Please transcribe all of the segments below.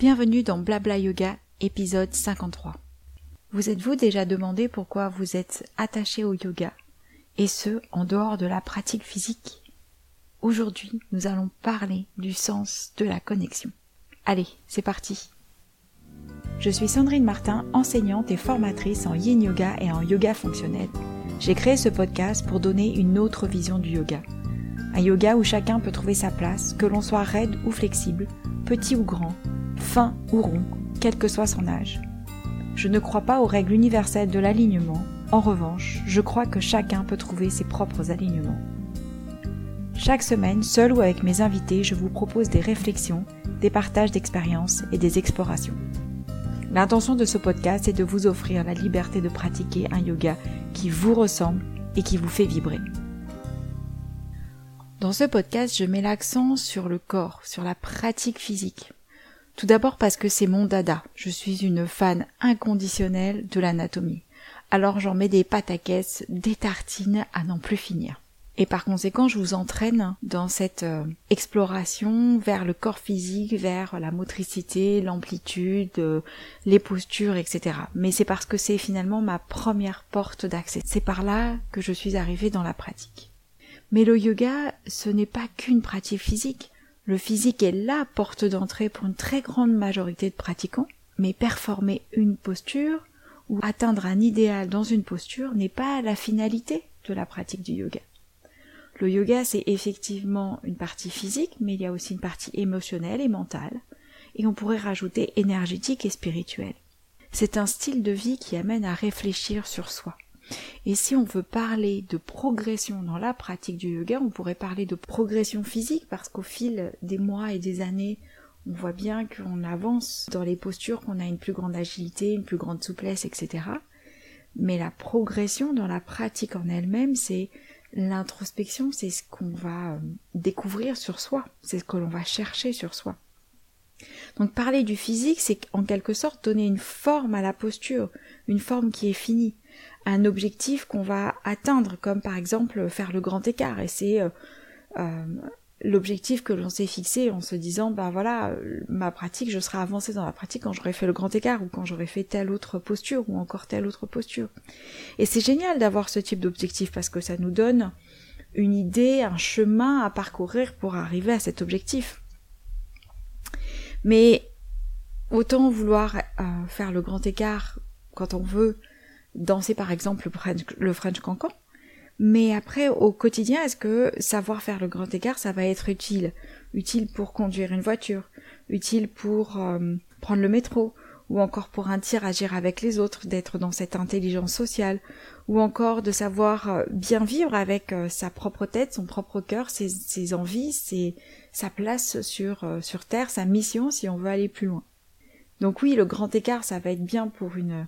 Bienvenue dans Blabla Yoga, épisode 53. Vous êtes-vous déjà demandé pourquoi vous êtes attaché au yoga, et ce, en dehors de la pratique physique? Aujourd'hui, nous allons parler du sens de la connexion. Allez, c'est parti Je suis Sandrine Martin, enseignante et formatrice en yin yoga et en yoga fonctionnel. J'ai créé ce podcast pour donner une autre vision du yoga. Un yoga où chacun peut trouver sa place, que l'on soit raide ou flexible, petit ou grand, fin ou rond, quel que soit son âge. Je ne crois pas aux règles universelles de l'alignement, en revanche, je crois que chacun peut trouver ses propres alignements. Chaque semaine, seul ou avec mes invités, je vous propose des réflexions, des partages d'expériences et des explorations. L'intention de ce podcast est de vous offrir la liberté de pratiquer un yoga qui vous ressemble et qui vous fait vibrer. Dans ce podcast, je mets l'accent sur le corps, sur la pratique physique. Tout d'abord parce que c'est mon dada. Je suis une fan inconditionnelle de l'anatomie. Alors j'en mets des pâtes à caisse, des tartines à n'en plus finir. Et par conséquent, je vous entraîne dans cette euh, exploration vers le corps physique, vers la motricité, l'amplitude, euh, les postures, etc. Mais c'est parce que c'est finalement ma première porte d'accès. C'est par là que je suis arrivée dans la pratique. Mais le yoga, ce n'est pas qu'une pratique physique. Le physique est la porte d'entrée pour une très grande majorité de pratiquants, mais performer une posture ou atteindre un idéal dans une posture n'est pas la finalité de la pratique du yoga. Le yoga, c'est effectivement une partie physique, mais il y a aussi une partie émotionnelle et mentale, et on pourrait rajouter énergétique et spirituelle. C'est un style de vie qui amène à réfléchir sur soi. Et si on veut parler de progression dans la pratique du yoga, on pourrait parler de progression physique parce qu'au fil des mois et des années, on voit bien qu'on avance dans les postures, qu'on a une plus grande agilité, une plus grande souplesse, etc. Mais la progression dans la pratique en elle-même, c'est l'introspection, c'est ce qu'on va euh, découvrir sur soi, c'est ce que l'on va chercher sur soi. Donc parler du physique, c'est en quelque sorte donner une forme à la posture, une forme qui est finie un objectif qu'on va atteindre, comme par exemple faire le grand écart. Et c'est euh, euh, l'objectif que l'on s'est fixé en se disant, ben voilà, ma pratique, je serai avancée dans la pratique quand j'aurai fait le grand écart ou quand j'aurai fait telle autre posture ou encore telle autre posture. Et c'est génial d'avoir ce type d'objectif parce que ça nous donne une idée, un chemin à parcourir pour arriver à cet objectif. Mais autant vouloir euh, faire le grand écart quand on veut danser par exemple le French, le French cancan. Mais après, au quotidien, est-ce que savoir faire le grand écart, ça va être utile? Utile pour conduire une voiture, utile pour euh, prendre le métro, ou encore pour interagir avec les autres, d'être dans cette intelligence sociale, ou encore de savoir euh, bien vivre avec euh, sa propre tête, son propre cœur, ses, ses envies, ses, sa place sur, sur Terre, sa mission si on veut aller plus loin. Donc oui, le grand écart, ça va être bien pour une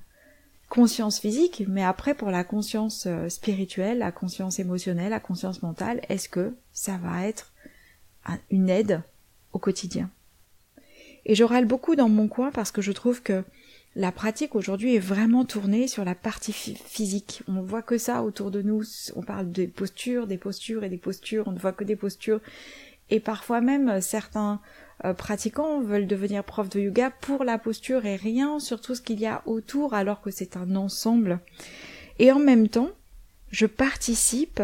conscience physique, mais après pour la conscience euh, spirituelle, la conscience émotionnelle, la conscience mentale, est-ce que ça va être une aide au quotidien? Et je râle beaucoup dans mon coin parce que je trouve que la pratique aujourd'hui est vraiment tournée sur la partie physique. On ne voit que ça autour de nous. On parle des postures, des postures et des postures. On ne voit que des postures. Et parfois même certains euh, pratiquants veulent devenir profs de yoga pour la posture et rien sur tout ce qu'il y a autour alors que c'est un ensemble. Et en même temps, je participe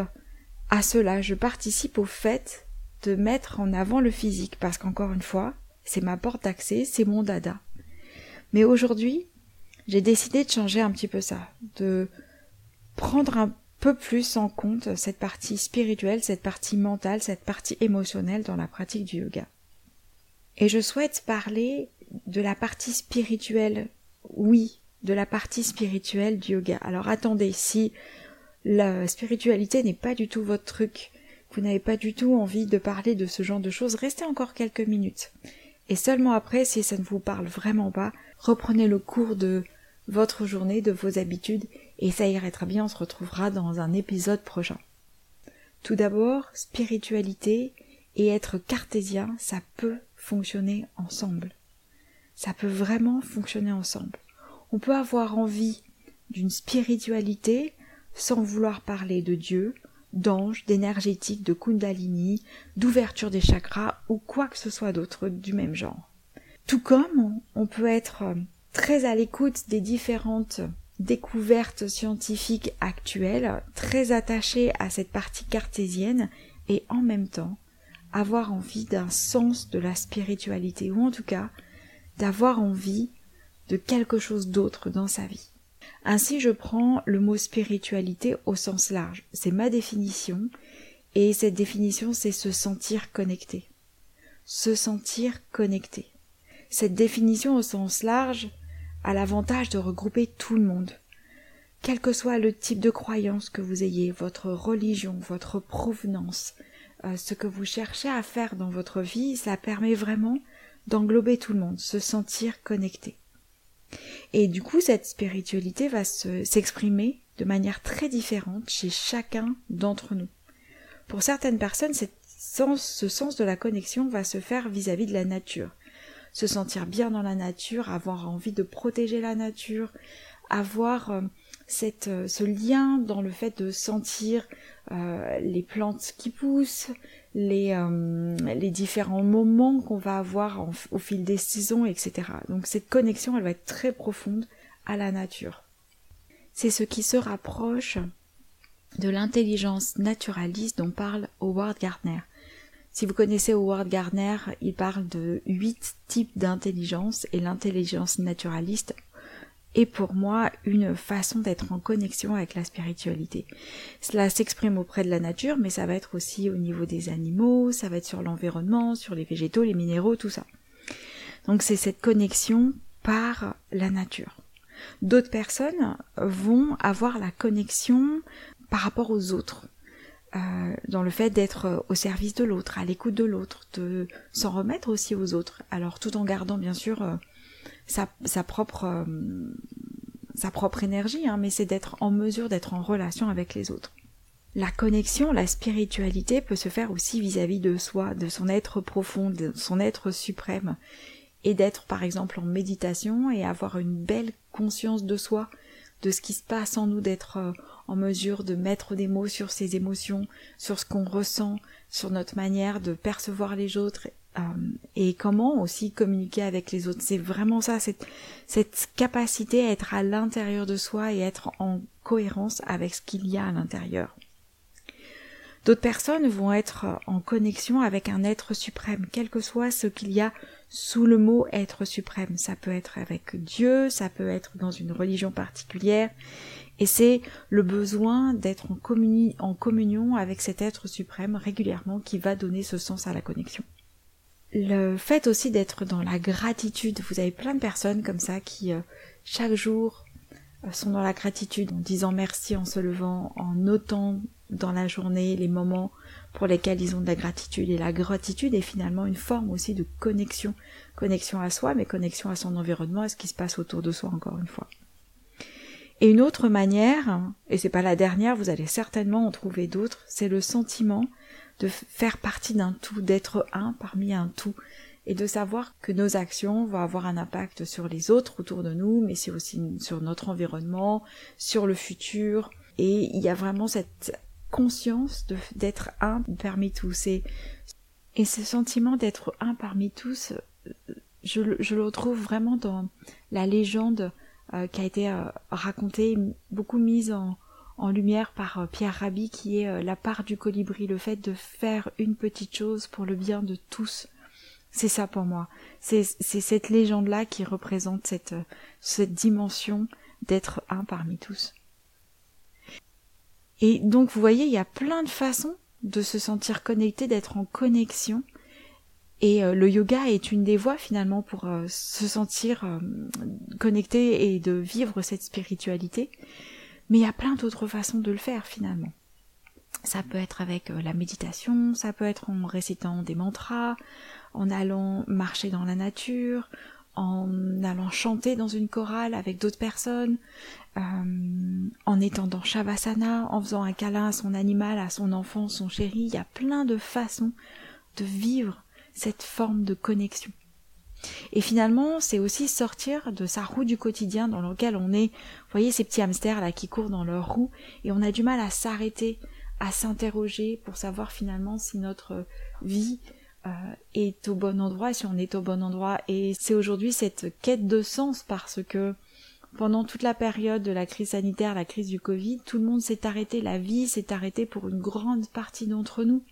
à cela, je participe au fait de mettre en avant le physique parce qu'encore une fois, c'est ma porte d'accès, c'est mon dada. Mais aujourd'hui, j'ai décidé de changer un petit peu ça, de prendre un peu plus en compte cette partie spirituelle, cette partie mentale, cette partie émotionnelle dans la pratique du yoga. Et je souhaite parler de la partie spirituelle, oui, de la partie spirituelle du yoga. Alors attendez, si la spiritualité n'est pas du tout votre truc, vous n'avez pas du tout envie de parler de ce genre de choses, restez encore quelques minutes. Et seulement après, si ça ne vous parle vraiment pas, reprenez le cours de votre journée, de vos habitudes, et ça ira très bien, on se retrouvera dans un épisode prochain. Tout d'abord, spiritualité et être cartésien, ça peut fonctionner ensemble. Ça peut vraiment fonctionner ensemble. On peut avoir envie d'une spiritualité sans vouloir parler de Dieu, d'ange, d'énergétique, de kundalini, d'ouverture des chakras ou quoi que ce soit d'autre du même genre. Tout comme on peut être très à l'écoute des différentes découvertes scientifiques actuelles, très attaché à cette partie cartésienne et en même temps avoir envie d'un sens de la spiritualité ou en tout cas d'avoir envie de quelque chose d'autre dans sa vie. Ainsi je prends le mot spiritualité au sens large. C'est ma définition et cette définition c'est se sentir connecté. Se sentir connecté. Cette définition au sens large a l'avantage de regrouper tout le monde. Quel que soit le type de croyance que vous ayez, votre religion, votre provenance, euh, ce que vous cherchez à faire dans votre vie, ça permet vraiment d'englober tout le monde, se sentir connecté. Et du coup, cette spiritualité va s'exprimer de manière très différente chez chacun d'entre nous. Pour certaines personnes, ce sens de la connexion va se faire vis-à-vis -vis de la nature. Se sentir bien dans la nature, avoir envie de protéger la nature, avoir euh, euh, ce lien dans le fait de sentir euh, les plantes qui poussent, les, euh, les différents moments qu'on va avoir au fil des saisons, etc. Donc cette connexion, elle va être très profonde à la nature. C'est ce qui se rapproche de l'intelligence naturaliste dont parle Howard Gardner. Si vous connaissez Howard Gardner, il parle de huit types d'intelligence et l'intelligence naturaliste pour moi une façon d'être en connexion avec la spiritualité. Cela s'exprime auprès de la nature, mais ça va être aussi au niveau des animaux, ça va être sur l'environnement, sur les végétaux, les minéraux, tout ça. Donc c'est cette connexion par la nature. D'autres personnes vont avoir la connexion par rapport aux autres. Euh, dans le fait d'être au service de l'autre, à l'écoute de l'autre, de s'en remettre aussi aux autres. Alors tout en gardant bien sûr sa, propre euh, sa propre énergie, hein, mais c'est d'être en mesure d'être en relation avec les autres. La connexion, la spiritualité peut se faire aussi vis-à-vis de soi, de son être profond, de son être suprême, et d'être par exemple en méditation et avoir une belle conscience de soi, de ce qui se passe en nous, d'être euh, en mesure de mettre des mots sur ses émotions, sur ce qu'on ressent, sur notre manière de percevoir les autres euh, et comment aussi communiquer avec les autres. C'est vraiment ça, cette, capacité à être à l'intérieur de soi et être en cohérence avec ce qu'il y a à l'intérieur. D'autres personnes vont être en connexion avec un être suprême, quel que soit ce qu'il y a sous le mot être suprême. Ça peut être avec Dieu, ça peut être dans une religion particulière, et c'est le besoin d'être en communion avec cet être suprême régulièrement qui va donner ce sens à la connexion le fait aussi d'être dans la gratitude. Vous avez plein de personnes comme ça qui euh, chaque jour euh, sont dans la gratitude en disant merci en se levant, en notant dans la journée les moments pour lesquels ils ont de la gratitude. Et la gratitude est finalement une forme aussi de connexion. Connexion à soi, mais connexion à son environnement, à ce qui se passe autour de soi encore une fois. Et une autre manière, et c'est pas la dernière, vous allez certainement en trouver d'autres, c'est le sentiment de faire partie d'un tout, d'être un parmi un tout, et de savoir que nos actions vont avoir un impact sur les autres autour de nous, mais c'est aussi sur notre environnement, sur le futur, et il y a vraiment cette conscience d'être un parmi tous, et, ce sentiment d'être un parmi tous, je, je, le retrouve vraiment dans la légende euh, qui a été euh, racontée, beaucoup mise en, en lumière par euh, Pierre Rabhi qui est euh, la part du colibri, le fait de faire une petite chose pour le bien de tous. C'est ça pour moi. C'est cette légende-là qui représente cette, euh, cette dimension d'être un parmi tous. Et donc vous voyez, il y a plein de façons de se sentir connecté, d'être en connexion. Et le yoga est une des voies finalement pour se sentir connecté et de vivre cette spiritualité. Mais il y a plein d'autres façons de le faire finalement. Ça peut être avec euh, la méditation, ça peut être en récitant des mantras, en allant marcher dans la nature, en allant chanter dans une chorale avec d'autres personnes, euh, en étant dans Shavasana, en faisant un câlin à son animal, à son enfant, son chéri. Il y a plein de façons de vivre cette forme de connexion. Et finalement, c'est aussi sortir de sa roue du quotidien dans lequel on est, vous voyez ces petits hamsters là qui courent dans leur roue, et on a du mal à s'arrêter, à s'interroger pour savoir finalement si notre vie euh, est au bon endroit, si on est au bon endroit. Et c'est aujourd'hui cette quête de sens parce que pendant toute la période de la crise sanitaire, la crise du Covid, tout le monde s'est arrêté, la vie s'est arrêtée pour une grande partie d'entre nous.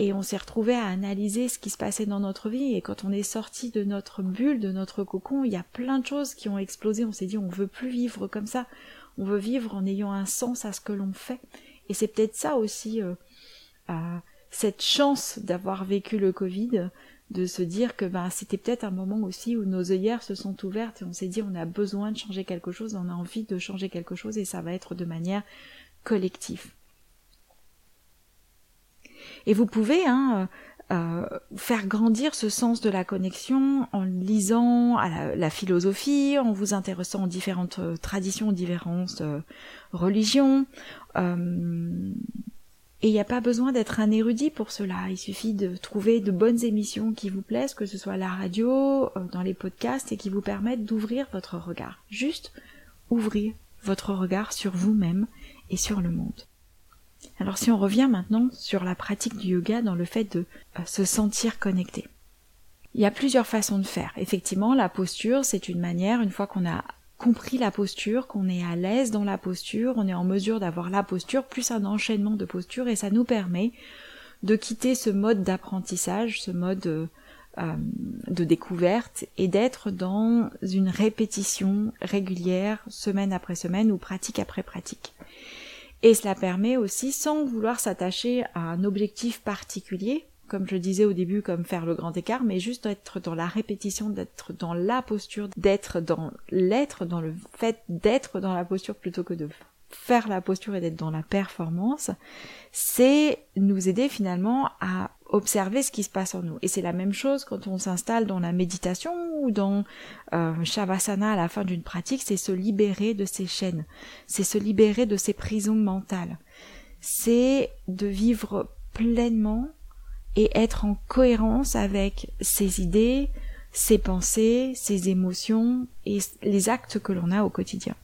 Et on s'est retrouvé à analyser ce qui se passait dans notre vie. Et quand on est sorti de notre bulle, de notre cocon, il y a plein de choses qui ont explosé. On s'est dit, on veut plus vivre comme ça. On veut vivre en ayant un sens à ce que l'on fait. Et c'est peut-être ça aussi, euh, cette chance d'avoir vécu le Covid, de se dire que ben, c'était peut-être un moment aussi où nos œillères se sont ouvertes et on s'est dit on a besoin de changer quelque chose, on a envie de changer quelque chose et ça va être de manière collective. Et vous pouvez hein, euh, faire grandir ce sens de la connexion en lisant la, philosophie, en vous intéressant aux différentes euh, traditions, aux différentes euh, religions. et il n'y a pas besoin d'être un érudit pour cela. Il suffit de trouver de bonnes émissions qui vous plaisent, que ce soit à la radio, dans les podcasts, et qui vous permettent d'ouvrir votre regard. Juste ouvrir votre regard sur vous-même et sur le monde. Alors si on revient maintenant sur la pratique du yoga dans le fait de euh, se sentir connecté. Il y a plusieurs façons de faire. Effectivement, la posture, c'est une manière, une fois qu'on a compris la posture, qu'on est à l'aise dans la posture, on est en mesure d'avoir la posture, plus un enchaînement de postures, et ça nous permet de quitter ce mode d'apprentissage, ce mode euh, euh, de découverte, et d'être dans une répétition régulière, semaine après semaine, ou pratique après pratique. Et cela permet aussi, sans vouloir s'attacher à un objectif particulier, comme je disais au début, comme faire le grand écart, mais juste d'être dans la répétition, d'être dans la posture, d'être dans l'être, dans le fait d'être dans la posture plutôt que de faire la posture et d'être dans la performance, c'est nous aider finalement à observer ce qui se passe en nous. Et c'est la même chose quand on s'installe dans la méditation ou dans euh, Shavasana à la fin d'une pratique, c'est se libérer de ces chaînes, c'est se libérer de ces prisons mentales, c'est de vivre pleinement et être en cohérence avec ses idées, ses pensées, ses émotions et les actes que l'on a au quotidien.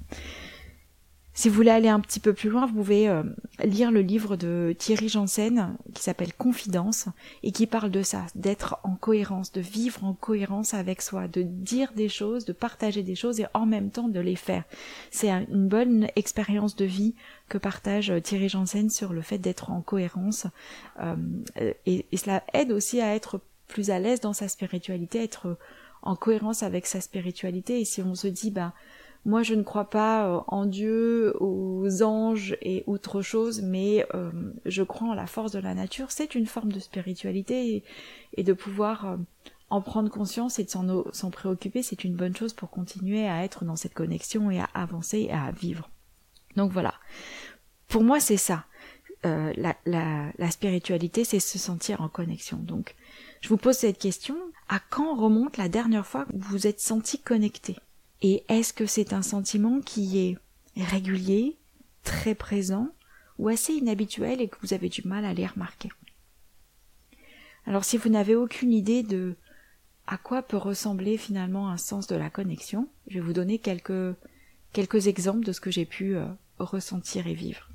Si vous voulez aller un petit peu plus loin, vous pouvez euh, lire le livre de Thierry Janssen qui s'appelle Confidence et qui parle de ça, d'être en cohérence, de vivre en cohérence avec soi, de dire des choses, de partager des choses et en même temps de les faire. C'est une bonne expérience de vie que partage euh, Thierry Janssen sur le fait d'être en cohérence euh, et, et cela aide aussi à être plus à l'aise dans sa spiritualité, être en cohérence avec sa spiritualité et si on se dit bah moi, je ne crois pas euh, en Dieu, aux anges et autre chose, mais euh, je crois en la force de la nature. C'est une forme de spiritualité et, de pouvoir euh, en prendre conscience et de s'en préoccuper, c'est une bonne chose pour continuer à être dans cette connexion et à avancer et à vivre. Donc voilà. Pour moi, c'est ça. la, la spiritualité, c'est se sentir en connexion. Donc, je vous pose cette question. À quand remonte la dernière fois que vous vous êtes senti connecté? Et est-ce que c'est un sentiment qui est régulier, très présent, ou assez inhabituel et que vous avez du mal à les remarquer? Alors si vous n'avez aucune idée de à quoi peut ressembler finalement un sens de la connexion, je vais vous donner quelques, quelques exemples de ce que j'ai pu euh, ressentir et vivre.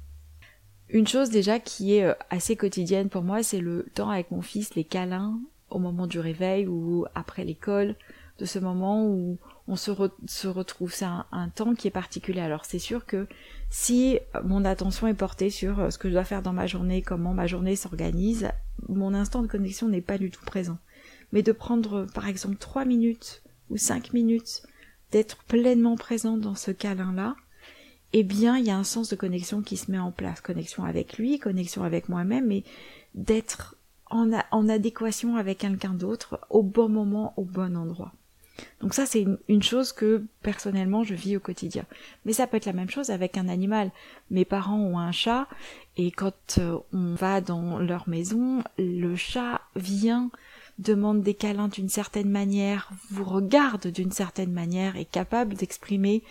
Une chose déjà qui est euh, assez quotidienne pour moi, c'est le temps avec mon fils, les câlins au moment du réveil ou après l'école, de ce moment où on se, retrouve. C'est un, temps qui est particulier. Alors c'est sûr que si mon attention est portée sur euh, ce que je dois faire dans ma journée, comment ma journée s'organise, mon instant de connexion n'est pas du tout présent. Mais de prendre par exemple trois minutes ou cinq minutes, d'être pleinement présent dans ce câlin-là, eh bien il y a un sens de connexion qui se met en place. Connexion avec lui, connexion avec moi-même, et d'être en adéquation avec quelqu'un d'autre au bon moment, au bon endroit. Donc ça, c'est une, chose que personnellement je vis au quotidien. Mais ça peut être la même chose avec un animal. Mes parents ont un chat et quand euh, on va dans leur maison, le chat vient demande des câlins d'une certaine manière, vous regarde d'une certaine manière, est capable d'exprimer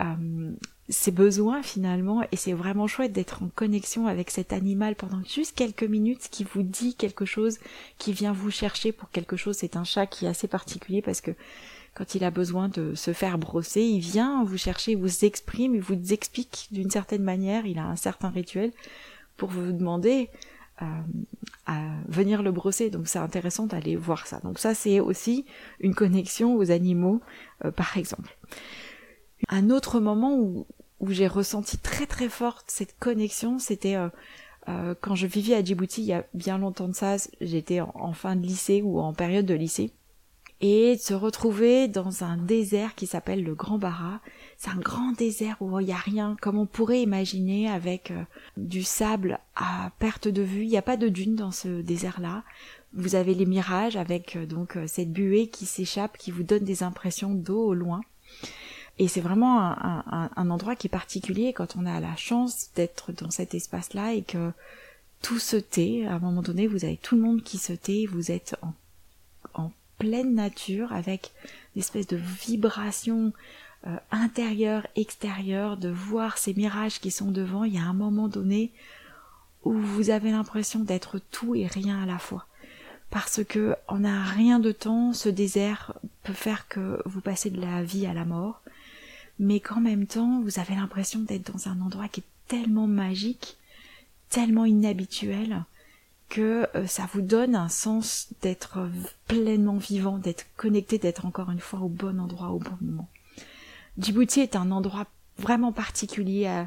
euh, ses besoins finalement et c'est vraiment chouette d'être en connexion avec cet animal pendant juste quelques minutes qui vous dit quelque chose, qui vient vous chercher pour quelque chose. C'est un chat qui est assez particulier parce que quand il a besoin de se faire brosser, il vient vous chercher, il vous exprime, il vous explique d'une certaine manière, il a un certain rituel pour vous demander à venir le brosser. Donc c'est intéressant d'aller voir ça. Donc ça c'est aussi une connexion aux animaux, par exemple. Un autre moment où, j'ai ressenti très très forte cette connexion, c'était euh, quand je vivais à Djibouti, il y a bien longtemps de ça, j'étais en, fin de lycée ou en période de lycée. Et de se retrouver dans un désert qui s'appelle le Grand Bara. C'est un grand désert où il n'y a rien, comme on pourrait imaginer, avec euh, du sable à perte de vue. Il n'y a pas de dunes dans ce désert-là. Vous avez les mirages avec euh, donc cette buée qui s'échappe, qui vous donne des impressions d'eau au loin. Et c'est vraiment un, un, endroit qui est particulier quand on a la chance d'être dans cet espace-là et que tout se tait. À un moment donné, vous avez tout le monde qui se tait, vous êtes en, en pleine nature avec une espèce de vibration euh, intérieure, extérieure, de voir ces mirages qui sont devant. Il y a un moment donné où vous avez l'impression d'être tout et rien à la fois. Parce que en un rien de temps, ce désert peut faire que vous passez de la vie à la mort mais qu'en même temps, vous avez l'impression d'être dans un endroit qui est tellement magique, tellement inhabituel, que euh, ça vous donne un sens d'être pleinement vivant, d'être connecté, d'être encore une fois au bon endroit, au bon moment. Djibouti est un endroit vraiment particulier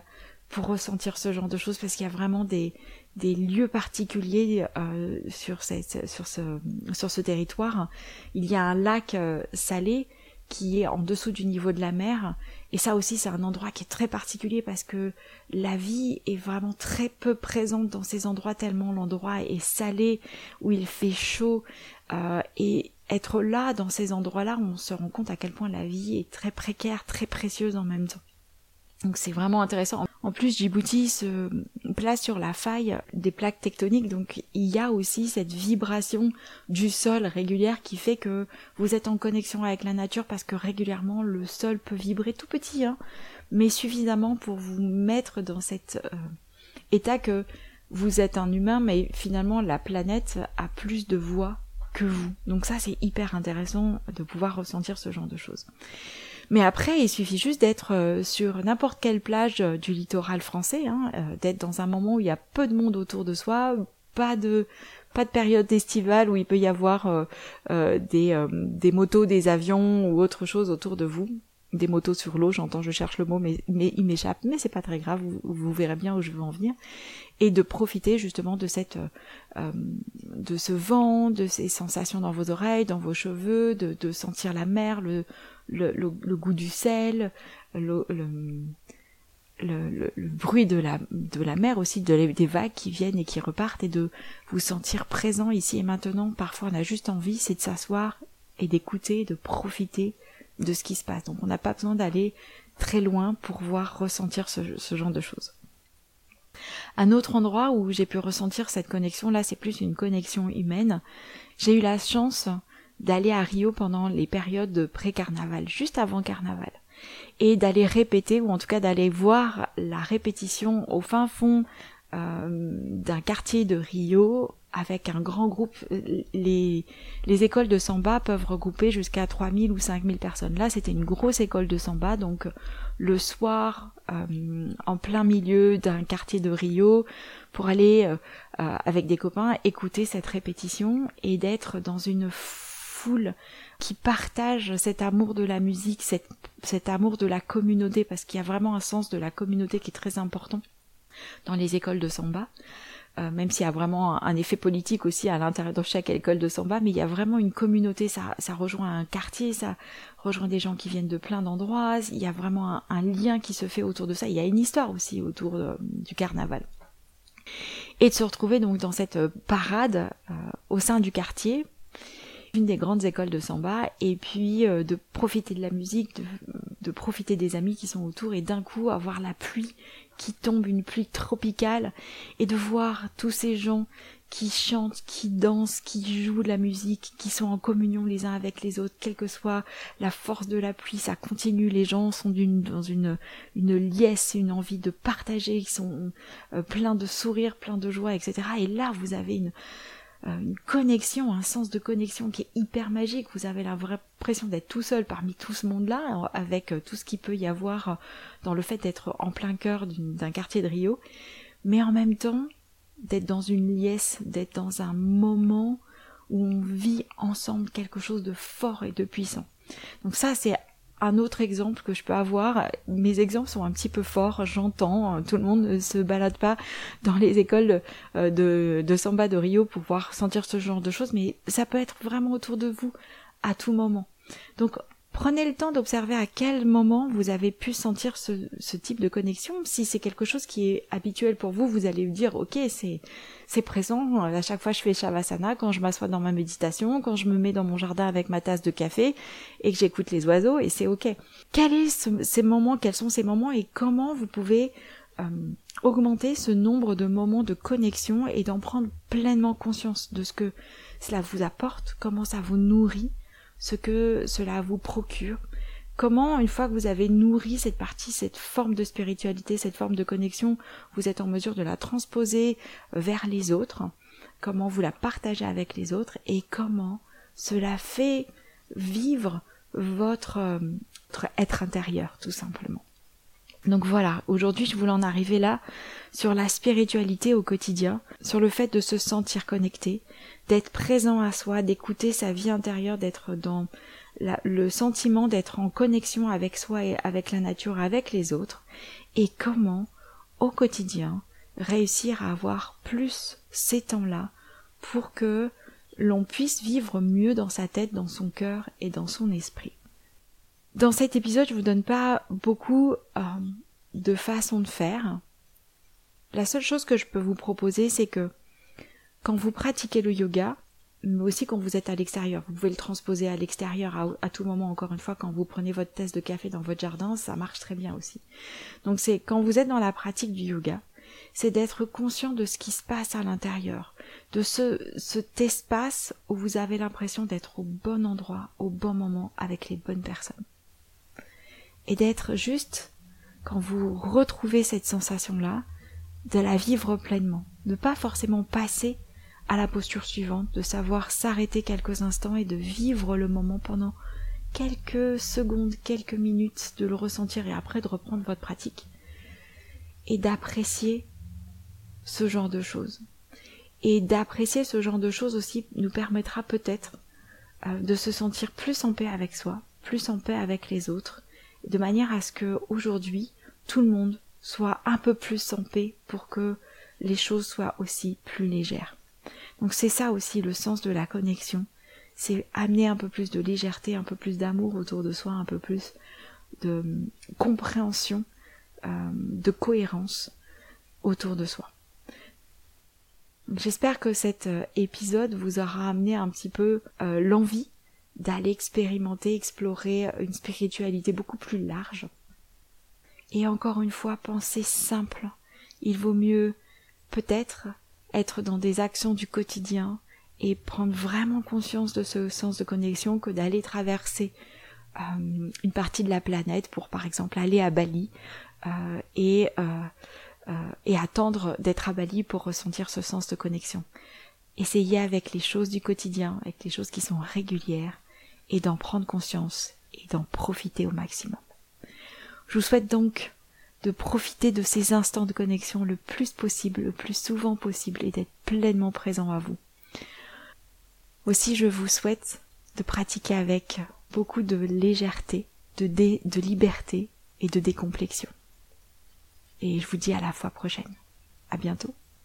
pour ressentir ce genre de choses parce qu'il y a vraiment des, lieux particuliers euh, sur, ce, territoire. Il y a un lac euh, salé qui est en dessous du niveau de la mer. Et ça aussi, c'est un endroit qui est très particulier parce que la vie est vraiment très peu présente dans ces endroits tellement l'endroit est salé, où il fait chaud. Euh, et être là, dans ces endroits-là, on se rend compte à quel point la vie est très précaire, très précieuse en même temps. Donc c'est vraiment intéressant. En plus, Djibouti se place sur la faille des plaques tectoniques, donc il y a aussi cette vibration du sol régulière qui fait que vous êtes en connexion avec la nature parce que régulièrement le sol peut vibrer tout petit, hein, mais suffisamment pour vous mettre dans cet euh, état que vous êtes un humain, mais finalement la planète a plus de voix que vous. Donc ça c'est hyper intéressant de pouvoir ressentir ce genre de choses. Mais après, il suffit juste d'être euh, sur n'importe quelle plage euh, du littoral français, hein, euh, d'être dans un moment où il y a peu de monde autour de soi, pas de pas de période estivale où il peut y avoir des, des motos, des avions ou autre chose autour de vous. Des motos sur l'eau, j'entends, je cherche le mot, mais, mais il m'échappe, mais c'est pas très grave, vous, vous, verrez bien où je veux en venir. Et de profiter justement de cette, de ce vent, de ces sensations dans vos oreilles, dans vos cheveux, de, de sentir la mer, le, le, goût du sel, le, le, bruit de la, de la mer aussi, de, des vagues qui viennent et qui repartent, et de vous sentir présent ici et maintenant. Parfois, on a juste envie, c'est de s'asseoir et d'écouter, de profiter de ce qui se passe. Donc, on n'a pas besoin d'aller très loin pour voir ressentir ce, ce genre de choses. Un autre endroit où j'ai pu ressentir cette connexion, là c'est plus une connexion humaine, j'ai eu la chance d'aller à Rio pendant les périodes de pré-carnaval, juste avant carnaval, et d'aller répéter, ou en tout cas d'aller voir la répétition au fin fond euh, d'un quartier de Rio avec un grand groupe. Les, les écoles de samba peuvent regrouper jusqu'à 3000 ou 5000 personnes. Là, c'était une grosse école de samba, donc le soir, euh, en plein milieu d'un quartier de Rio, pour aller euh, avec des copains écouter cette répétition et d'être dans une foule qui partage cet amour de la musique, cet, amour de la communauté, parce qu'il y a vraiment un sens de la communauté qui est très important dans les écoles de samba. Euh, même s'il y a vraiment un, effet politique aussi à l'intérieur de chaque école de samba, mais il y a vraiment une communauté, ça, rejoint un quartier, ça rejoint des gens qui viennent de plein d'endroits, il y a vraiment un, lien qui se fait autour de ça, il y a une histoire aussi autour euh, du carnaval. Et de se retrouver donc dans cette parade euh, au sein du quartier, une des grandes écoles de samba, et puis euh, de profiter de la musique, de, profiter des amis qui sont autour, et d'un coup avoir la pluie qui tombe, une pluie tropicale, et de voir tous ces gens qui chantent, qui dansent, qui jouent de la musique, qui sont en communion les uns avec les autres, quelle que soit la force de la pluie, ça continue, les gens sont d'une, dans une, une liesse, une envie de partager, ils sont euh, pleins de sourires, pleins de joie, etc. Et là, vous avez une, une connexion, un sens de connexion qui est hyper magique. Vous avez l'impression d'être tout seul parmi tout ce monde-là, avec euh, tout ce qu'il peut y avoir euh, dans le fait d'être en plein cœur d'un quartier de Rio. Mais en même temps, d'être dans une liesse, d'être dans un moment où on vit ensemble quelque chose de fort et de puissant. Donc ça, c'est un autre exemple que je peux avoir. Mes exemples sont un petit peu forts, j'entends. Tout le monde ne se balade pas dans les écoles euh, de, de samba de Rio pour pouvoir sentir ce genre de choses, mais ça peut être vraiment autour de vous à tout moment. Donc Prenez le temps d'observer à quel moment vous avez pu sentir ce, ce type de connexion. Si c'est quelque chose qui est habituel pour vous, vous allez vous dire, ok, c'est, c'est présent. À chaque fois, je fais Shavasana, quand je m'assois dans ma méditation, quand je me mets dans mon jardin avec ma tasse de café et que j'écoute les oiseaux et c'est ok. Quels sont ces moments, quels sont ces moments et comment vous pouvez euh, augmenter ce nombre de moments de connexion et d'en prendre pleinement conscience de ce que cela vous apporte, comment ça vous nourrit ce que cela vous procure, comment une fois que vous avez nourri cette partie, cette forme de spiritualité, cette forme de connexion, vous êtes en mesure de la transposer vers les autres, comment vous la partagez avec les autres? Et comment cela fait vivre votre, votre être intérieur tout simplement? Donc voilà, aujourd'hui je voulais en arriver là sur la spiritualité au quotidien, sur le fait de se sentir connecté, d'être présent à soi, d'écouter sa vie intérieure, d'être dans le sentiment d'être en connexion avec soi et avec la nature, avec les autres, et comment, au quotidien, réussir à avoir plus ces temps-là pour que l'on puisse vivre mieux dans sa tête, dans son cœur et dans son esprit. Dans cet épisode, je vous donne pas beaucoup euh, de façons de faire. La seule chose que je peux vous proposer, c'est que quand vous pratiquez le yoga, mais aussi quand vous êtes à l'extérieur. Vous pouvez le transposer à l'extérieur à, tout moment, encore une fois, quand vous prenez votre tasse de café dans votre jardin, ça marche très bien aussi. Donc c'est quand vous êtes dans la pratique du yoga, c'est d'être conscient de ce qui se passe à l'intérieur, de ce, cet espace où vous avez l'impression d'être au bon endroit, au bon moment, avec les bonnes personnes. Et d'être juste, quand vous retrouvez cette sensation-là, de la vivre pleinement, de pas forcément passer à la posture suivante, de savoir s'arrêter quelques instants et de vivre le moment pendant quelques secondes, quelques minutes, de le ressentir et après de reprendre votre pratique. Et d'apprécier ce genre de choses. Et d'apprécier ce genre de choses aussi nous permettra peut-être euh, de se sentir plus en paix avec soi, plus en paix avec les autres, de manière à ce que aujourd'hui tout le monde soit un peu plus en paix pour que les choses soient aussi plus légères. Donc c'est ça aussi le sens de la connexion. C'est amener un peu plus de légèreté, un peu plus d'amour autour de soi, un peu plus de compréhension, euh, de cohérence autour de soi. J'espère que cet euh, épisode vous aura amené un petit peu euh, l'envie d'aller expérimenter, explorer une spiritualité beaucoup plus large. Et encore une fois, pensez simple. Il vaut mieux peut-être être dans des actions du quotidien et prendre vraiment conscience de ce sens de connexion que d'aller traverser euh, une partie de la planète pour par exemple aller à Bali euh, et, euh, et attendre d'être à Bali pour ressentir ce sens de connexion. Essayez avec les choses du quotidien, avec les choses qui sont régulières et d'en prendre conscience et d'en profiter au maximum. Je vous souhaite donc de profiter de ces instants de connexion le plus possible, le plus souvent possible et d'être pleinement présent à vous. Aussi, je vous souhaite de pratiquer avec beaucoup de légèreté, de, de liberté et de décomplexion. Et je vous dis à la fois prochaine. À bientôt.